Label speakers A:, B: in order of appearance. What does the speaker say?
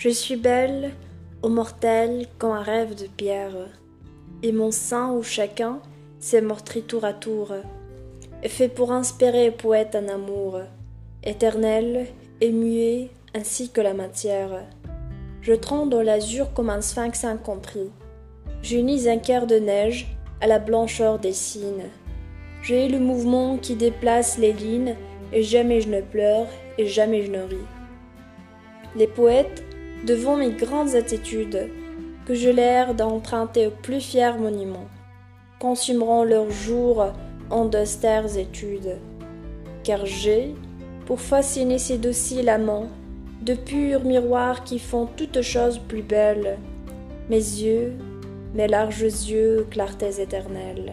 A: Je suis belle, ô mortel, comme un rêve de pierre, et mon sein où chacun s'est meurtri tour à tour, fait pour inspirer poète un amour, éternel et muet ainsi que la matière. Je tremble dans l'azur comme un sphinx incompris. J'unis un cœur de neige à la blancheur des cygnes. J'ai le mouvement qui déplace les lignes, et jamais je ne pleure, et jamais je ne ris. Les poètes, devant mes grandes attitudes, que je l'air d'emprunter au plus fiers monuments, consumeront leurs jours en d'austères études. Car j'ai, pour fasciner ces dociles amants, de purs miroirs qui font toutes choses plus belles, mes yeux, mes larges yeux, clartés éternelles.